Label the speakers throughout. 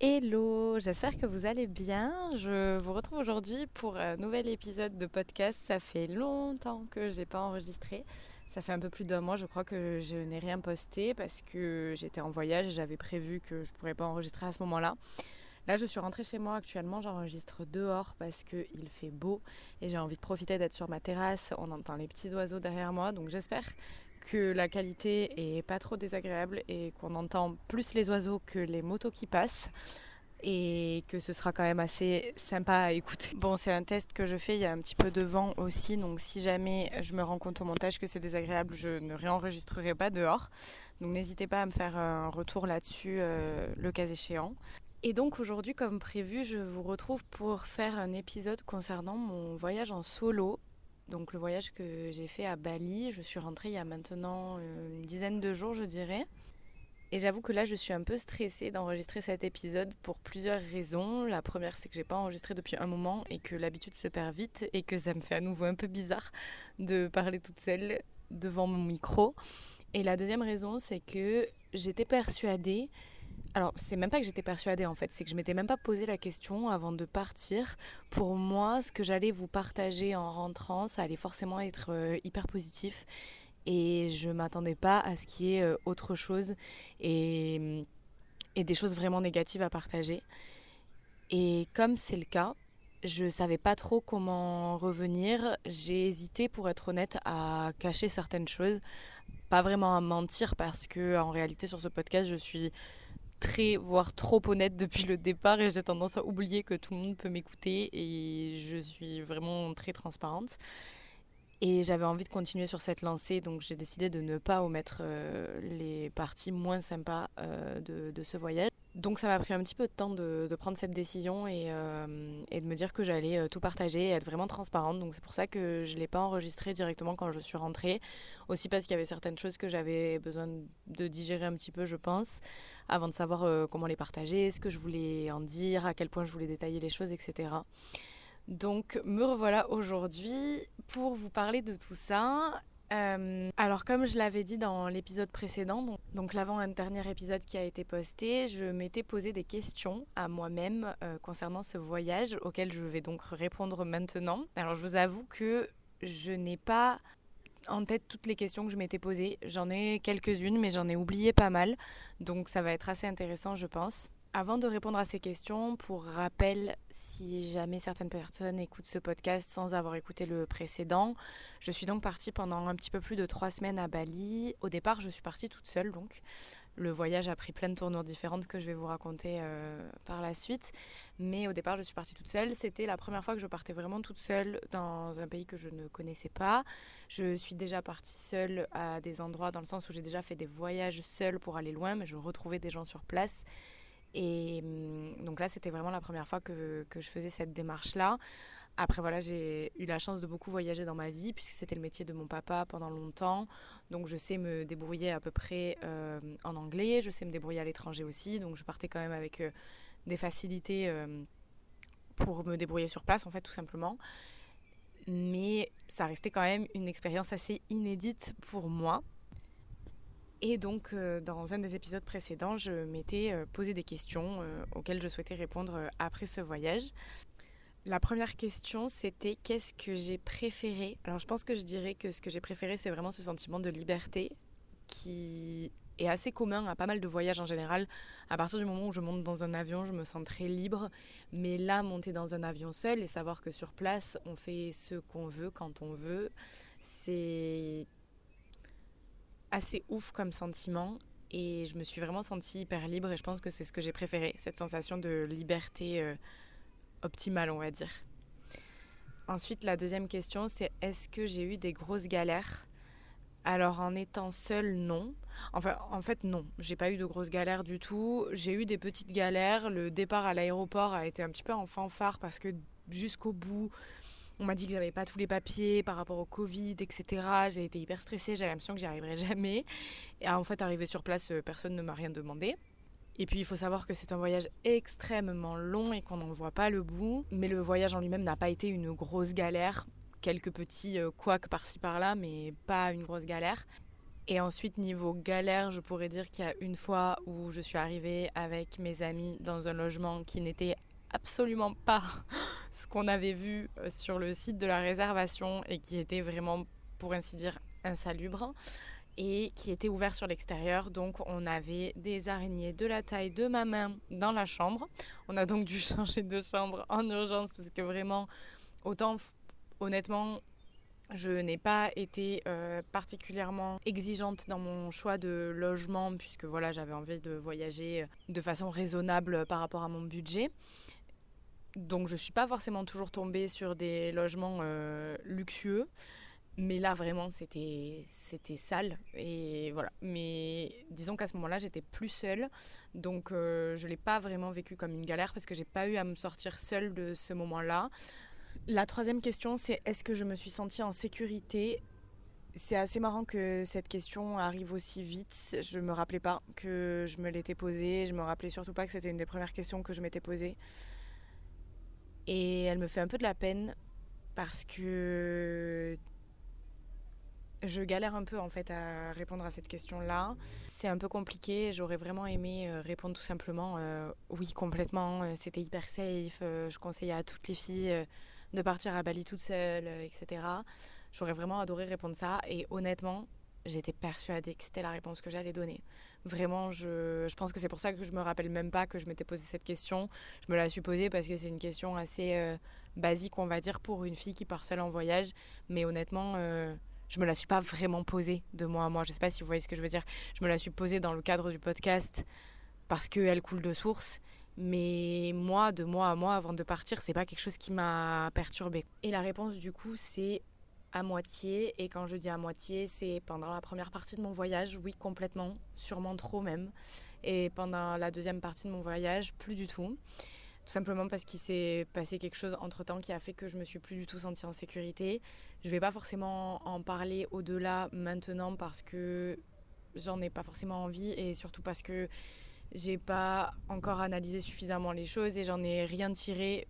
Speaker 1: Hello, j'espère que vous allez bien. Je vous retrouve aujourd'hui pour un nouvel épisode de podcast. Ça fait longtemps que j'ai pas enregistré. Ça fait un peu plus d'un mois, je crois que je n'ai rien posté parce que j'étais en voyage et j'avais prévu que je pourrais pas enregistrer à ce moment-là. Là, je suis rentrée chez moi actuellement, j'enregistre dehors parce qu'il fait beau et j'ai envie de profiter d'être sur ma terrasse. On entend les petits oiseaux derrière moi, donc j'espère que la qualité est pas trop désagréable et qu'on entend plus les oiseaux que les motos qui passent et que ce sera quand même assez sympa à écouter. Bon, c'est un test que je fais, il y a un petit peu de vent aussi, donc si jamais je me rends compte au montage que c'est désagréable, je ne réenregistrerai pas dehors. Donc n'hésitez pas à me faire un retour là-dessus euh, le cas échéant. Et donc aujourd'hui, comme prévu, je vous retrouve pour faire un épisode concernant mon voyage en solo donc le voyage que j'ai fait à Bali, je suis rentrée il y a maintenant euh, une dizaine de jours, je dirais. Et j'avoue que là, je suis un peu stressée d'enregistrer cet épisode pour plusieurs raisons. La première, c'est que j'ai pas enregistré depuis un moment et que l'habitude se perd vite et que ça me fait à nouveau un peu bizarre de parler toute seule devant mon micro. Et la deuxième raison, c'est que j'étais persuadée alors, c'est même pas que j'étais persuadée en fait, c'est que je m'étais même pas posé la question avant de partir. Pour moi, ce que j'allais vous partager en rentrant, ça allait forcément être euh, hyper positif. Et je m'attendais pas à ce qu'il y ait euh, autre chose et, et des choses vraiment négatives à partager. Et comme c'est le cas, je savais pas trop comment revenir. J'ai hésité, pour être honnête, à cacher certaines choses. Pas vraiment à mentir parce que, en réalité, sur ce podcast, je suis très, voire trop honnête depuis le départ et j'ai tendance à oublier que tout le monde peut m'écouter et je suis vraiment très transparente. Et j'avais envie de continuer sur cette lancée, donc j'ai décidé de ne pas omettre euh, les parties moins sympas euh, de, ce voyage. Donc ça m'a pris un petit peu de temps de, de prendre cette décision et, euh, et, de me dire que j'allais tout partager et être vraiment transparente. Donc c'est pour ça que je ne l'ai pas enregistré directement quand je suis rentrée. Aussi parce qu'il y avait certaines choses que j'avais besoin de digérer un petit peu, je pense, avant de savoir comment les partager, ce que je voulais en dire, à quel point je voulais détailler les choses, etc. Donc me revoilà aujourd'hui pour vous parler de tout ça. Euh, alors comme je l'avais dit dans l'épisode précédent, donc, l'avant-dernier épisode qui a été posté, je m'étais posé des questions à moi-même euh, concernant ce voyage auquel je vais donc répondre maintenant. Alors je vous avoue que je n'ai pas en tête toutes les questions que je m'étais posées. J'en ai quelques-unes mais j'en ai oublié pas mal. Donc ça va être assez intéressant je pense. Avant de répondre à ces questions, pour rappel, si jamais certaines personnes écoutent ce podcast sans avoir écouté le précédent, je suis donc partie pendant un petit peu plus de trois semaines à Bali. Au départ, je suis partie toute seule, donc le voyage a pris plein de tournures différentes que je vais vous raconter euh, par la suite. Mais au départ, je suis partie toute seule. C'était la première fois que je partais vraiment toute seule dans un pays que je ne connaissais pas. Je suis déjà partie seule à des endroits dans le sens où j'ai déjà fait des voyages seule pour aller loin, mais je retrouvais des gens sur place. Et hum, donc là, c'était vraiment la première fois que, que je faisais cette démarche-là. Après, voilà, j'ai eu la chance de beaucoup voyager dans ma vie, puisque c'était le métier de mon papa pendant longtemps. Donc, je sais me débrouiller à peu près euh, en anglais, je sais me débrouiller à l'étranger aussi. Donc, je partais quand même avec euh, des facilités euh, pour me débrouiller sur place, en fait, tout simplement. Mais ça restait quand même une expérience assez inédite pour moi. Et donc, euh, dans un des épisodes précédents, je m'étais euh, posé des questions euh, auxquelles je souhaitais répondre après ce voyage. La première question, c'était qu'est-ce que j'ai préféré? Alors, je pense que je dirais que ce que j'ai préféré, c'est vraiment ce sentiment de liberté qui est assez commun à pas mal de voyages en général. À partir du moment où je monte dans un avion, je me sens très libre. Mais là, monter dans un avion seul et savoir que sur place, on fait ce qu'on veut quand on veut, c'est assez ouf comme sentiment et je me suis vraiment sentie hyper libre et je pense que c'est ce que j'ai préféré, cette sensation de liberté euh, optimale, on va dire. Ensuite, la deuxième question, c'est est-ce que j'ai eu des grosses galères? Alors en étant seule, non. Enfin, en fait, non. J'ai pas eu de grosses galères du tout. J'ai eu des petites galères. Le départ à l'aéroport a été un petit peu en fanfare parce que jusqu'au bout, on m'a dit que j'avais pas tous les papiers par rapport au Covid, etc. J'ai été hyper stressée, j'avais l'impression que j'y arriverais jamais. Et en fait, arrivé sur place, euh, personne ne m'a rien demandé. Et puis il faut savoir que c'est un voyage extrêmement long et qu'on n'en voit pas le bout. Mais le voyage en lui-même n'a pas été une grosse galère quelques petits couacs par-ci par-là, mais pas une grosse galère. Et ensuite, niveau galère, je pourrais dire qu'il y a une fois où je suis arrivée avec mes amis dans un logement qui n'était absolument pas ce qu'on avait vu euh, sur le site de la réservation et qui était vraiment, pour ainsi dire, insalubre et qui était ouvert sur l'extérieur. Donc on avait des araignées de la taille de ma main dans la chambre. On a donc dû changer de chambre en urgence parce que vraiment, autant honnêtement, je n'ai pas été euh, particulièrement exigeante dans mon choix de logement puisque voilà, j'avais envie de voyager euh, de façon raisonnable par rapport à mon budget. Donc je ne suis pas forcément toujours tombée sur des logements euh, luxueux. Mais là, vraiment, c'était, sale. Et voilà. Mais disons qu'à ce moment-là, j'étais plus seule. Donc, je ne l'ai pas vraiment vécu comme une galère parce que j'ai pas eu à me sortir seule de ce moment-là. La troisième question, c'est est-ce que je me suis sentie en sécurité? C'est assez marrant que cette question arrive aussi vite. Je me rappelais pas que je me l'étais posée. Je me rappelais surtout pas que c'était une des premières questions que je m'étais posée. Et elle me fait un peu de la peine parce que je galère un peu en fait à répondre à cette question-là. C'est un peu compliqué. J'aurais vraiment aimé euh, répondre tout simplement euh, oui complètement. Euh, c'était hyper safe. je conseille à toutes les filles de partir à Bali toute seule, etc. J'aurais vraiment adoré répondre ça. Et honnêtement, j'étais persuadée que c'était la réponse que j'allais donner. Vraiment, je, je pense que c'est pour ça que je me rappelle même pas que je m'étais posé cette question. Je me la suis posée parce que c'est une question assez euh, basique, on va dire, pour une fille qui part seule en voyage. Mais honnêtement, euh, je me la suis pas vraiment posée de moi à moi. Je sais pas si vous voyez ce que je veux dire. Je me la suis posée dans le cadre du podcast parce qu'elle coule de source mais moi, de moi à moi, avant de partir, c'est pas quelque chose qui m'a perturbée. Et la réponse, du coup, c'est à moitié. Et quand je dis à moitié, c'est pendant la première partie de mon voyage, oui, complètement, sûrement trop même. Et pendant la deuxième partie de mon voyage, plus du tout. Tout simplement parce qu'il s'est passé quelque chose entre temps qui a fait que je me suis plus du tout sentie en sécurité. Je vais pas forcément en parler au-delà maintenant parce que j'en ai pas forcément envie et surtout parce que j'ai pas encore analysé suffisamment les choses et j'en ai rien tiré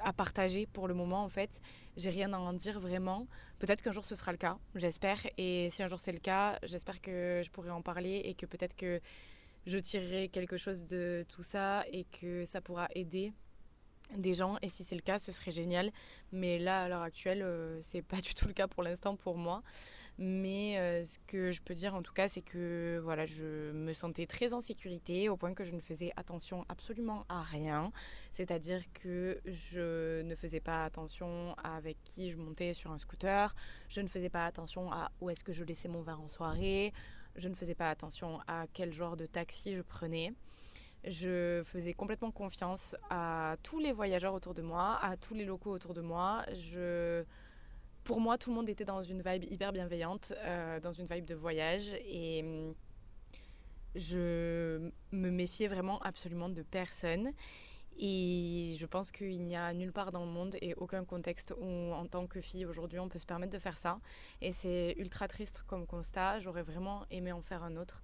Speaker 1: à partager pour le moment en fait. J'ai rien à en dire vraiment. Peut-être qu'un jour ce sera le cas, j'espère. Et si un jour c'est le cas, j'espère que je pourrai en parler et que peut-être que je tirerai quelque chose de tout ça et que ça pourra aider des gens et si c'est le cas ce serait génial. Mais là à l'heure actuelle euh, c'est pas du tout le cas pour l'instant pour moi. Mais euh, ce que je peux dire en tout cas c'est que voilà je me sentais très en sécurité au point que je ne faisais attention absolument à rien. C'est-à-dire que je ne faisais pas attention avec qui je montais sur un scooter. Je ne faisais pas attention à où est-ce que je laissais mon verre en soirée. Je ne faisais pas attention à quel genre de taxi je prenais je faisais complètement confiance à tous les voyageurs autour de moi, à tous les locaux autour de moi. Pour moi, tout le monde était dans une vibe hyper bienveillante, euh, dans une vibe de voyage. Et mm, je me méfiais vraiment absolument de personne. Et je pense qu'il n'y a nulle part dans le monde et aucun contexte où, en tant que fille, aujourd'hui, on peut se permettre de faire ça. Et c'est ultra triste comme constat. J'aurais vraiment aimé en faire un autre.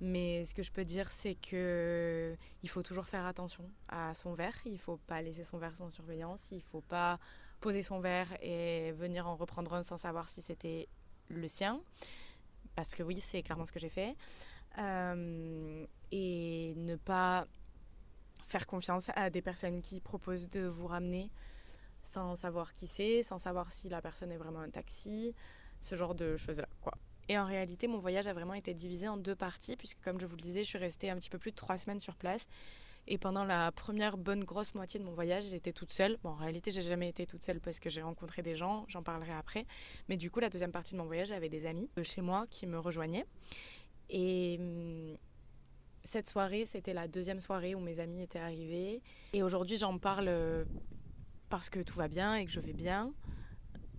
Speaker 1: Mais ce que je peux dire, c'est que il faut toujours faire attention à son verre. Il ne faut pas laisser son verre sans surveillance. Il ne faut pas poser son verre et venir en reprendre un sans savoir si c'était le sien. Parce que oui, c'est clairement ce que j'ai fait. Euh, et ne pas faire confiance à des personnes qui proposent de vous ramener sans savoir qui c'est, sans savoir si la personne est vraiment un taxi, ce genre de choses-là, quoi. Et en réalité, mon voyage a vraiment été divisé en deux parties, puisque comme je vous le disais, je suis restée un petit peu plus de trois semaines sur place. Et pendant la première bonne grosse moitié de mon voyage, j'étais toute seule. Bon, en réalité, j'ai jamais été toute seule parce que j'ai rencontré des gens, j'en parlerai après. Mais du coup, la deuxième partie de mon voyage, j'avais des amis de chez moi qui me rejoignaient. Et hum, cette soirée, c'était la deuxième soirée où mes amis étaient arrivés. Et aujourd'hui, j'en parle euh, parce que tout va bien et que je vais bien.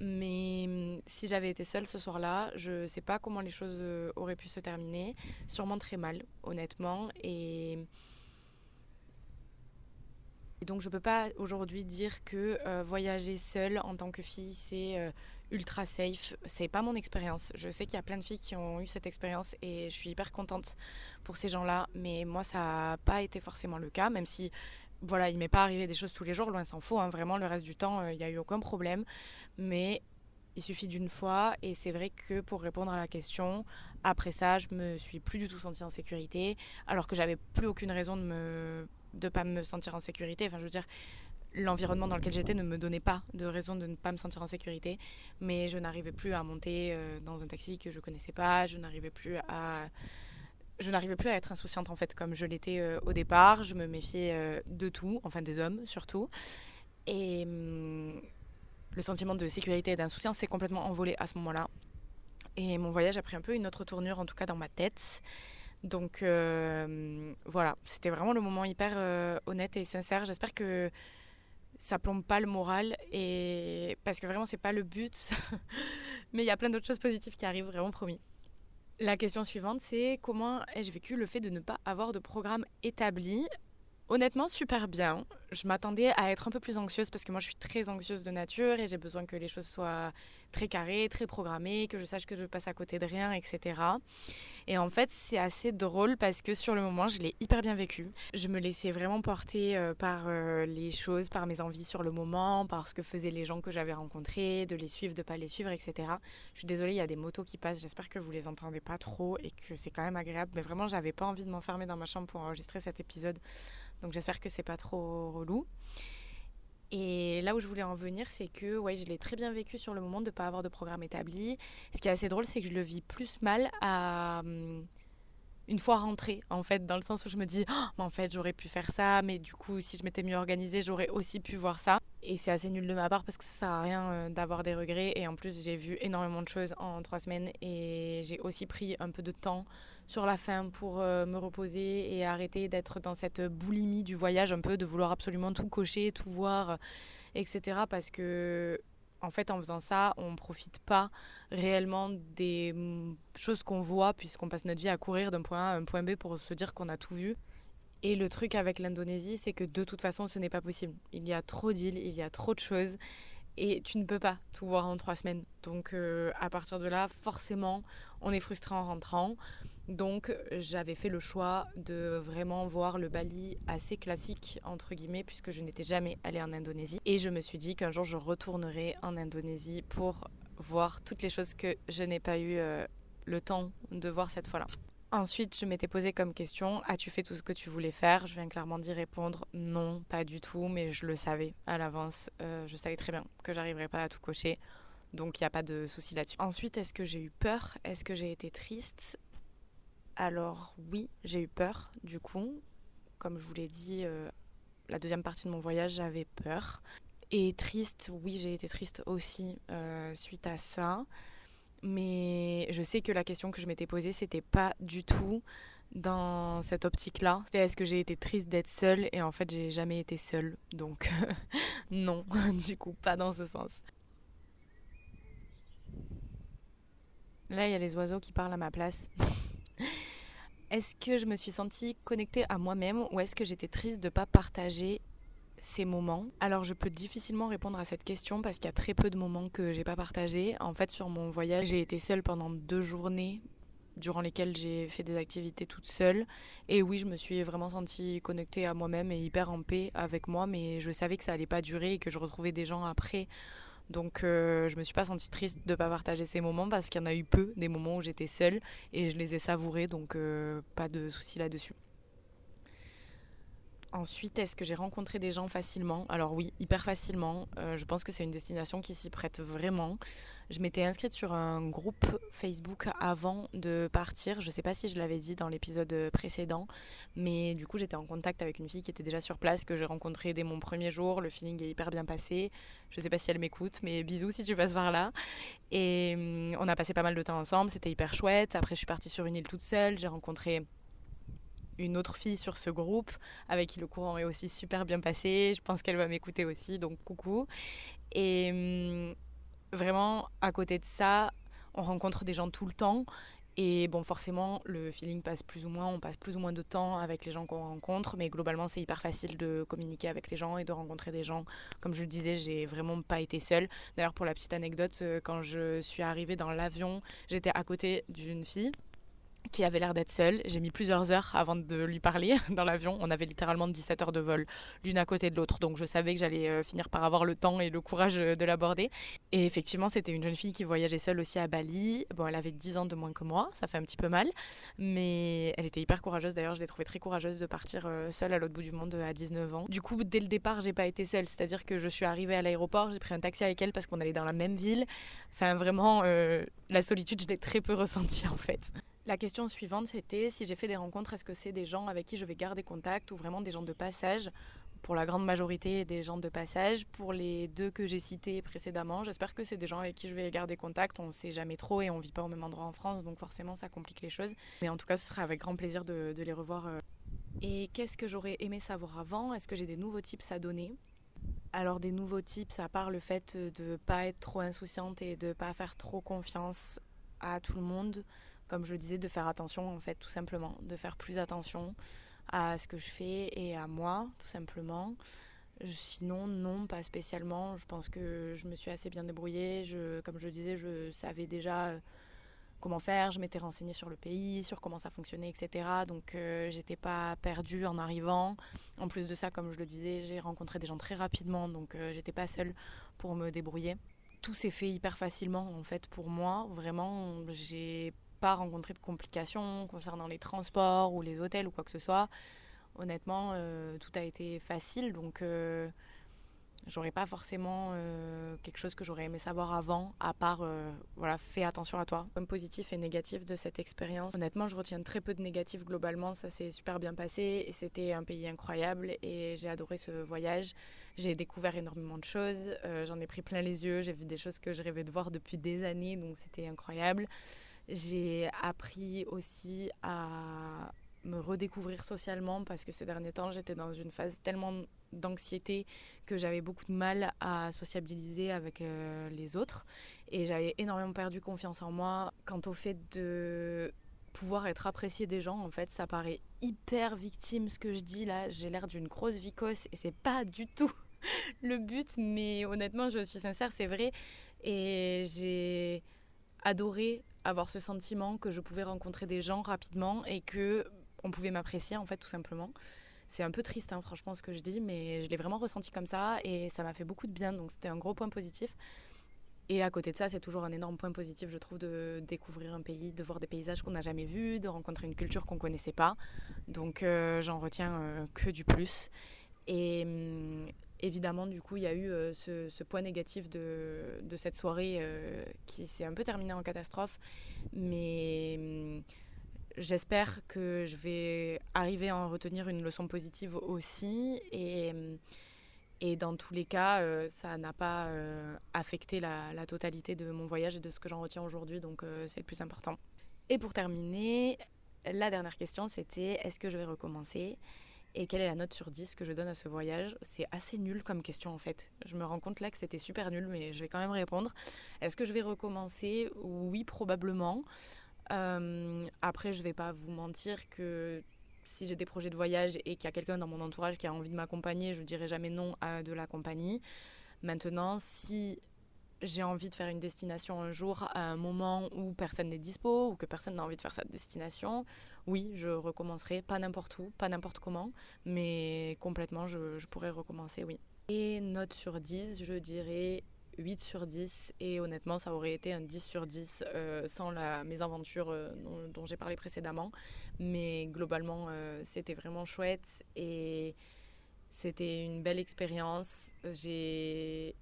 Speaker 1: Mais hum, si j'avais été seule ce soir-là, je ne sais pas comment les choses euh, auraient pu se terminer. Sûrement très mal, honnêtement. Et, donc je ne peux pas aujourd'hui dire que euh, voyager seule en tant que fille, c'est euh, ultra safe. C'est pas mon expérience. Je sais qu'il y a plein de filles qui ont eu cette expérience et je suis hyper contente pour ces gens-là. Mais moi, ça n'a pas été forcément le cas, même si voilà, il m'est pas arrivé des choses tous les jours, loin s'en faut. Hein. vraiment, le reste du temps, il n'y a eu aucun problème. Mais il suffit d'une fois. Et c'est vrai que pour répondre à la question, après ça, je me suis plus du tout sentie en sécurité, alors que j'avais plus aucune raison de ne de pas me sentir en sécurité. Enfin, je veux dire, l'environnement dans lequel j'étais ne me donnait pas de raison de ne pas me sentir en sécurité, mais je n'arrivais plus à monter euh, dans un taxi que je connaissais pas, je n'arrivais plus à je n'arrivais plus à être insouciante en fait comme je l'étais euh, au départ, je me méfiais euh, de tout, enfin des hommes surtout. Et hum, le sentiment de sécurité et d'insouciance s'est complètement envolé à ce moment-là. Et mon voyage a pris un peu une autre tournure, en tout cas dans ma tête. Donc euh, voilà, c'était vraiment le moment hyper honnête et sincère. J'espère que ça plombe pas le moral et parce que vraiment c'est pas le but. Mais il y a plein d'autres choses positives qui arrivent, vraiment promis. La question suivante, c'est comment ai-je vécu le fait de ne pas avoir de programme établi? Honnêtement, super bien. Je m'attendais à être un peu plus anxieuse parce que moi je suis très anxieuse de nature et j'ai besoin que les choses soient très carrées, très programmées, que je sache que je passe à côté de rien, etc. Et en fait, c'est assez drôle parce que sur le moment, je l'ai hyper bien vécu. Je me laissais vraiment porter euh, par euh, les choses, par mes envies sur le moment, par ce que faisaient les gens que j'avais rencontrés, de les suivre, de pas les suivre, etc. Je suis désolée, il y a des motos qui passent. J'espère que vous les entendez pas trop et que c'est quand même agréable. Mais vraiment, j'avais pas envie de m'enfermer dans ma chambre pour enregistrer cet épisode donc j'espère que c'est pas trop Et là où je voulais en venir, c'est que ouais, je l'ai très bien vécu sur le moment de ne pas avoir de programme établi. Ce qui est assez drôle, c'est que je le vis plus mal à hum, une fois rentrée, en fait, dans le sens où je me dis, oh, en fait, j'aurais pu faire ça, mais du coup, si je m'étais mieux organisée, j'aurais aussi pu voir ça. Et c'est assez nul de ma part parce que ça sert à rien euh, d'avoir des regrets. Et en plus, j'ai vu énormément de choses en trois semaines et j'ai aussi pris un peu de temps sur la fin pour euh, me reposer et arrêter d'être dans cette boulimie du voyage un peu, de vouloir absolument tout cocher, tout voir, etc. Parce que en fait, en faisant ça, on ne profite pas réellement des choses qu'on voit, puisqu'on passe notre vie à courir d'un point A à un point B pour se dire qu'on a tout vu. Et le truc avec l'Indonésie, c'est que de toute façon, ce n'est pas possible. Il y a trop d'îles, il y a trop de choses, et tu ne peux pas tout voir en trois semaines. Donc, euh, à partir de là, forcément, on est frustré en rentrant. Donc j'avais fait le choix de vraiment voir le Bali assez classique, entre guillemets, puisque je n'étais jamais allée en Indonésie. Et je me suis dit qu'un jour je retournerai en Indonésie pour voir toutes les choses que je n'ai pas eu euh, le temps de voir cette fois-là. Ensuite, je m'étais posé comme question As-tu fait tout ce que tu voulais faire? Je viens clairement d'y répondre Non, pas du tout, mais je le savais à l'avance. Euh, je savais très bien que j'arriverais pas à tout cocher. Donc il n'y a pas de souci là-dessus. Ensuite, est-ce que j'ai eu peur? Est-ce que j'ai été triste? Alors oui, j'ai eu peur du coup. Comme je vous l'ai dit, euh, la deuxième partie de mon voyage, j'avais peur. Et triste, oui, j'ai été triste aussi euh, suite à ça. Mais je sais que la question que je m'étais posée, c'était pas du tout dans cette optique-là. C'était est-ce que j'ai été triste d'être seule? Et en fait, j'ai jamais été seule. Donc, non, du coup, pas dans ce sens. Là, il y a les oiseaux qui parlent à ma place. Est-ce que je me suis sentie connectée à moi-même ou est-ce que j'étais triste de ne pas partager ces moments? Alors je peux difficilement répondre à cette question parce qu'il y a très peu de moments que j'ai pas partagés. En fait sur mon voyage j'ai été seule pendant deux journées durant lesquelles j'ai fait des activités toute seule. Et oui, je me suis vraiment sentie connectée à moi-même et hyper en paix avec moi, mais je savais que ça allait pas durer et que je retrouvais des gens après donc euh, je me suis pas sentie triste de pas partager ces moments parce qu'il y en a eu peu, des moments où j'étais seule et je les ai savourés, donc euh, pas de souci là-dessus. Ensuite, est-ce que j'ai rencontré des gens facilement? Alors oui, hyper facilement. Euh, je pense que c'est une destination qui s'y prête vraiment. Je m'étais inscrite sur un groupe Facebook avant de partir. Je ne sais pas si je l'avais dit dans l'épisode précédent, mais du coup j'étais en contact avec une fille qui était déjà sur place, que j'ai rencontrée dès mon premier jour. Le feeling est hyper bien passé. Je ne sais pas si elle m'écoute, mais bisous si tu passes par là. Et hum, on a passé pas mal de temps ensemble, c'était hyper chouette. Après je suis partie sur une île toute seule, j'ai rencontré une autre fille sur ce groupe avec qui le courant est aussi super bien passé. Je pense qu'elle va m'écouter aussi, donc coucou. Et hum, vraiment, à côté de ça, on rencontre des gens tout le temps. Et bon, forcément, le feeling passe plus ou moins, on passe plus ou moins de temps avec les gens qu'on rencontre, mais globalement, c'est hyper facile de communiquer avec les gens et de rencontrer des gens. Comme je le disais, j'ai vraiment pas été seule. D'ailleurs, pour la petite anecdote, euh, quand je suis arrivée dans l'avion, j'étais à côté d'une fille qui avait l'air d'être seul. J'ai mis plusieurs heures avant de lui parler dans l'avion. On avait littéralement 17 heures de vol, l'une à côté de l'autre. Donc je savais que j'allais euh, finir par avoir le temps et le courage euh, de l'aborder. Et effectivement, c'était une jeune fille qui voyageait seule aussi à Bali. Bon, elle avait 10 ans de moins que moi, ça fait un petit peu mal. Mais elle était hyper courageuse. D'ailleurs, je l'ai trouvée très courageuse de partir euh, seule à l'autre bout du monde à 19 ans. Du coup, dès le départ, j'ai pas été seule. C'est-à-dire que je suis arrivée à l'aéroport, j'ai pris un taxi avec elle parce qu'on allait dans la même ville. Enfin, vraiment, la solitude, je l'ai très peu ressentie en fait. La question suivante, c'était si j'ai fait des rencontres, est-ce que c'est des gens avec qui je vais garder contact ou vraiment des gens de passage? Pour la grande majorité, des gens de passage. Pour les deux que j'ai cités précédemment, j'espère que c'est des gens avec qui je vais garder contact. On ne sait jamais trop et on ne vit pas au même endroit en France, donc forcément ça complique les choses. Mais en tout cas, ce sera avec grand plaisir de, les revoir. Euh. Et qu'est-ce que j'aurais aimé savoir avant? Est-ce que j'ai des nouveaux tips à donner? Alors des nouveaux tips, à part le fait de ne pas être trop insouciante et de ne pas faire trop confiance à tout le monde, comme je le disais, de faire attention en fait, tout simplement, de faire plus attention à ce que je fais et à moi, tout simplement. Sinon, non, pas spécialement. Je pense que je me suis assez bien débrouillée. Je, comme je le disais, je savais déjà euh, comment faire. Je m'étais renseignée sur le pays, sur comment ça fonctionnait, etc. Donc, euh, j'étais pas perdue en arrivant. En plus de ça, comme je le disais, j'ai rencontré des gens très rapidement, donc euh, j'étais pas seule pour me débrouiller. Tout s'est fait hyper facilement en fait pour moi. Vraiment, j'ai pas rencontré de complications concernant les transports ou les hôtels ou quoi que ce soit. Honnêtement, euh, tout a été facile, donc euh, j'aurais pas forcément euh, quelque chose que j'aurais aimé savoir avant, à part, voilà, fais attention à toi. Comme positif et négatif de cette expérience. Honnêtement, je retiens très peu de négatifs globalement, ça s'est super bien passé et c'était un pays incroyable et j'ai adoré ce voyage. J'ai découvert énormément de choses, j'en ai pris plein les yeux, j'ai vu des choses que je rêvais de voir depuis des années, donc c'était incroyable. J'ai appris aussi à me redécouvrir socialement parce que ces derniers temps j'étais dans une phase tellement d'anxiété que j'avais beaucoup de mal à sociabiliser avec euh, les autres. Et j'avais énormément perdu confiance en moi. Quant au fait de pouvoir être apprécié des gens en fait ça paraît hyper victime ce que je dis là. J'ai l'air d'une grosse vicosse et c'est pas du tout le but mais honnêtement je suis sincère c'est vrai. Et j'ai adoré avoir ce sentiment que je pouvais rencontrer des gens rapidement et que on pouvait m'apprécier en fait tout simplement. C'est un peu triste hein, franchement ce que je dis mais je l'ai vraiment ressenti comme ça et ça m'a fait beaucoup de bien donc c'était un gros point positif. Et à côté de ça, c'est toujours un énorme point positif, je trouve, de découvrir un pays, de voir des paysages qu'on n'a jamais vus, de rencontrer une culture qu'on ne connaissait pas. Donc euh, j'en retiens euh, que du plus. Et, hum, évidemment, du coup, il y a eu euh, ce, point négatif de, cette soirée euh, qui s'est un peu terminée en catastrophe. Mais hum, j'espère que je vais arriver à en retenir une leçon positive aussi. Et, et dans tous les cas, euh, ça n'a pas affecté la, la, totalité de mon voyage et de ce que j'en retiens aujourd'hui. Donc, c'est le plus important. Et pour terminer, la dernière question, c'était est-ce que je vais recommencer? Et quelle est la note sur 10 que je donne à ce voyage? C'est assez nul comme question en fait. Je me rends compte là que c'était super nul, mais je vais quand même répondre. Est-ce que je vais recommencer? Oui, probablement. Euh, après, je vais pas vous mentir que si j'ai des projets de voyage et qu'il y a quelqu'un dans mon entourage qui a envie de m'accompagner, je ne dirai jamais non à de la compagnie. Maintenant, si j'ai envie de faire une destination un jour à un moment où personne n'est dispo ou que personne n'a envie de faire cette destination, oui, je recommencerai, pas n'importe où, pas n'importe comment, mais complètement, je, pourrais recommencer, oui. Et note sur 10, je dirais 8 sur 10 et honnêtement ça aurait été un 10 sur 10 euh, sans la mésaventure euh, dont, j'ai parlé précédemment mais globalement euh, c'était vraiment chouette et c'était une belle expérience j'ai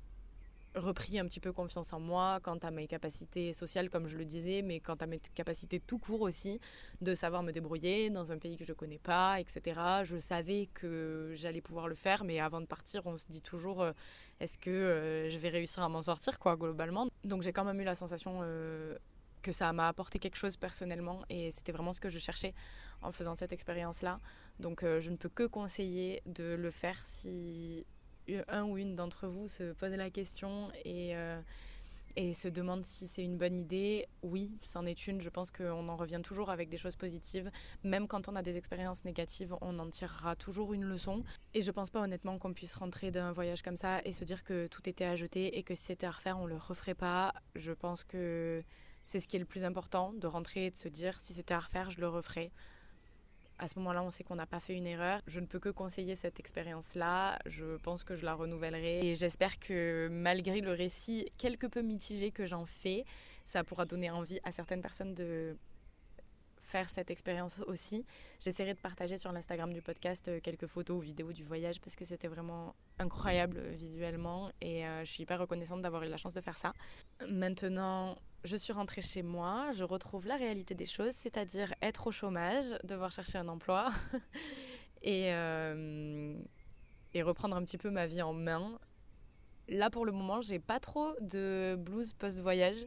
Speaker 1: repris un petit peu confiance en moi quant à mes capacités sociales, comme je le disais, mais quant à mes capacités tout court aussi, de savoir me débrouiller dans un pays que je ne connais pas, etc. Je savais que j'allais pouvoir le faire, mais avant de partir, on se dit toujours euh, est-ce que euh, je vais réussir à m'en sortir, quoi, globalement. Donc j'ai quand même eu la sensation euh, que ça m'a apporté quelque chose personnellement, et c'était vraiment ce que je cherchais en faisant cette expérience-là. Donc je ne peux que conseiller de le faire si un ou une d'entre vous se pose la question et, euh, et se demande si c'est une bonne idée, oui, c'en est une. Je pense qu'on en revient toujours avec des choses positives. Même quand on a des expériences négatives, on en tirera toujours une leçon. Et je pense pas honnêtement qu'on puisse rentrer d'un voyage comme ça et se dire que tout était à jeter et que si c'était à refaire, on le referait pas. Je pense que c'est ce qui est le plus important, de rentrer et de se dire si c'était à refaire, je le referais. À ce moment-là, on sait qu'on n'a pas fait une erreur. Je ne peux que conseiller cette expérience-là. Je pense que je la renouvellerai. Et j'espère que malgré le récit quelque peu mitigé que j'en fais, ça pourra donner envie à certaines personnes de faire cette expérience aussi. J'essaierai de partager sur l'Instagram du podcast euh, quelques photos ou vidéos du voyage parce que c'était vraiment incroyable euh, visuellement et euh, je suis hyper reconnaissante d'avoir eu la chance de faire ça. Maintenant, je suis rentrée chez moi, je retrouve la réalité des choses, c'est-à-dire être au chômage, devoir chercher un emploi et, et reprendre un petit peu ma vie en main. Là, pour le moment, j'ai pas trop de blues post-voyage.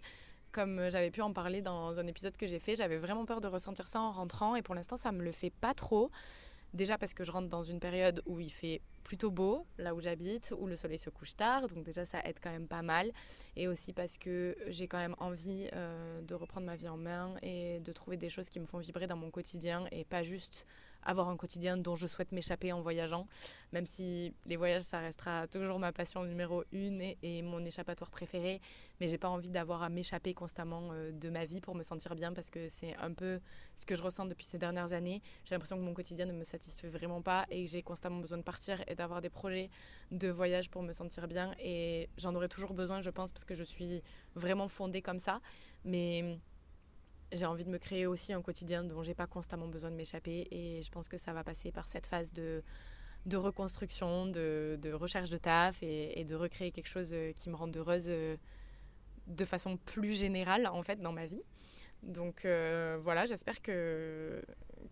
Speaker 1: Comme euh, j'avais pu en parler dans un épisode que j'ai fait, j'avais vraiment peur de ressentir ça en rentrant et pour l'instant ça me le fait pas trop. Déjà parce que je rentre dans une période où il fait plutôt beau, là où j'habite, où le soleil se couche tard, donc déjà ça aide quand même pas mal. Et aussi parce que j'ai quand même envie euh, de reprendre ma vie en main et de trouver des choses qui me font vibrer dans mon quotidien et pas juste avoir un quotidien dont je souhaite m'échapper en voyageant, même si les voyages, ça restera toujours ma passion numéro une et, mon échappatoire préféré, mais j'ai pas envie d'avoir à m'échapper constamment euh, de ma vie pour me sentir bien parce que c'est un peu ce que je ressens depuis ces dernières années. J'ai l'impression que mon quotidien ne me satisfait vraiment pas et j'ai constamment besoin de partir et d'avoir des projets de voyage pour me sentir bien. Et j'en aurai toujours besoin, je pense, parce que je suis vraiment fondée comme ça, mais j'ai envie de me créer aussi un quotidien dont j'ai pas constamment besoin de m'échapper et je pense que ça va passer par cette phase de, de reconstruction, de, de recherche de taf et, de recréer quelque chose euh, qui me rende heureuse euh, de façon plus générale en fait dans ma vie. Donc euh, voilà, j'espère que,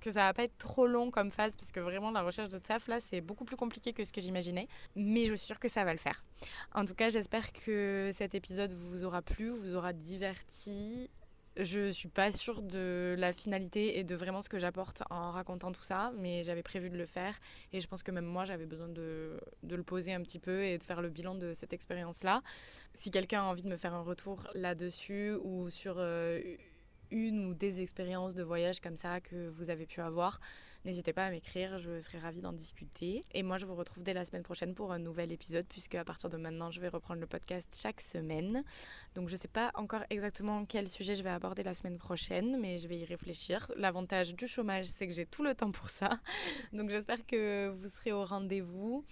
Speaker 1: que ça va pas être trop long comme phase parce que vraiment la recherche de taf là c'est beaucoup plus compliqué que ce que j'imaginais. Mais je suis sûre que ça va le faire. En tout cas, j'espère que cet épisode vous aura plu, vous aura diverti, je suis pas sûre de la finalité et de vraiment ce que j'apporte en racontant tout ça, mais j'avais prévu de le faire et je pense que même moi j'avais besoin de, le poser un petit peu et de faire le bilan de cette expérience-là. Si quelqu'un a envie de me faire un retour là-dessus ou sur euh, une ou des expériences de voyage comme ça que vous avez pu avoir, n'hésitez pas à m'écrire, je serai ravie d'en discuter. Et moi, je vous retrouve dès la semaine prochaine pour un nouvel épisode, puisque à partir de maintenant, je vais reprendre le podcast chaque semaine. Donc, je ne sais pas encore exactement quel sujet je vais aborder la semaine prochaine, mais je vais y réfléchir. L'avantage du chômage, c'est que j'ai tout le temps pour ça. Donc, j'espère que vous serez au rendez-vous.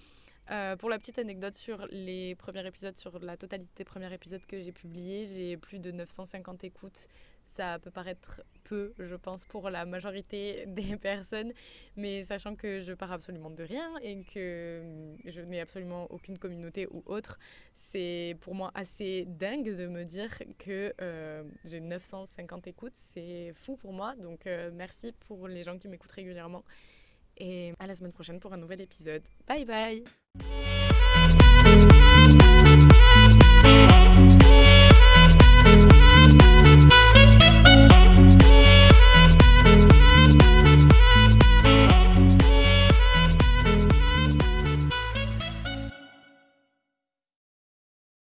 Speaker 1: Euh, pour la petite anecdote sur les premiers épisodes, sur la totalité des premiers épisodes que j'ai publiés, j'ai plus de 950 écoutes. Ça peut paraître peu, je pense, pour la majorité des personnes, mais sachant que je pars absolument de rien et que hum, je n'ai absolument aucune communauté ou autre, c'est pour moi assez dingue de me dire que euh, j'ai 950 écoutes. C'est fou pour moi, donc euh, merci pour les gens qui m'écoutent régulièrement. Et à la semaine prochaine pour un nouvel épisode. Bye bye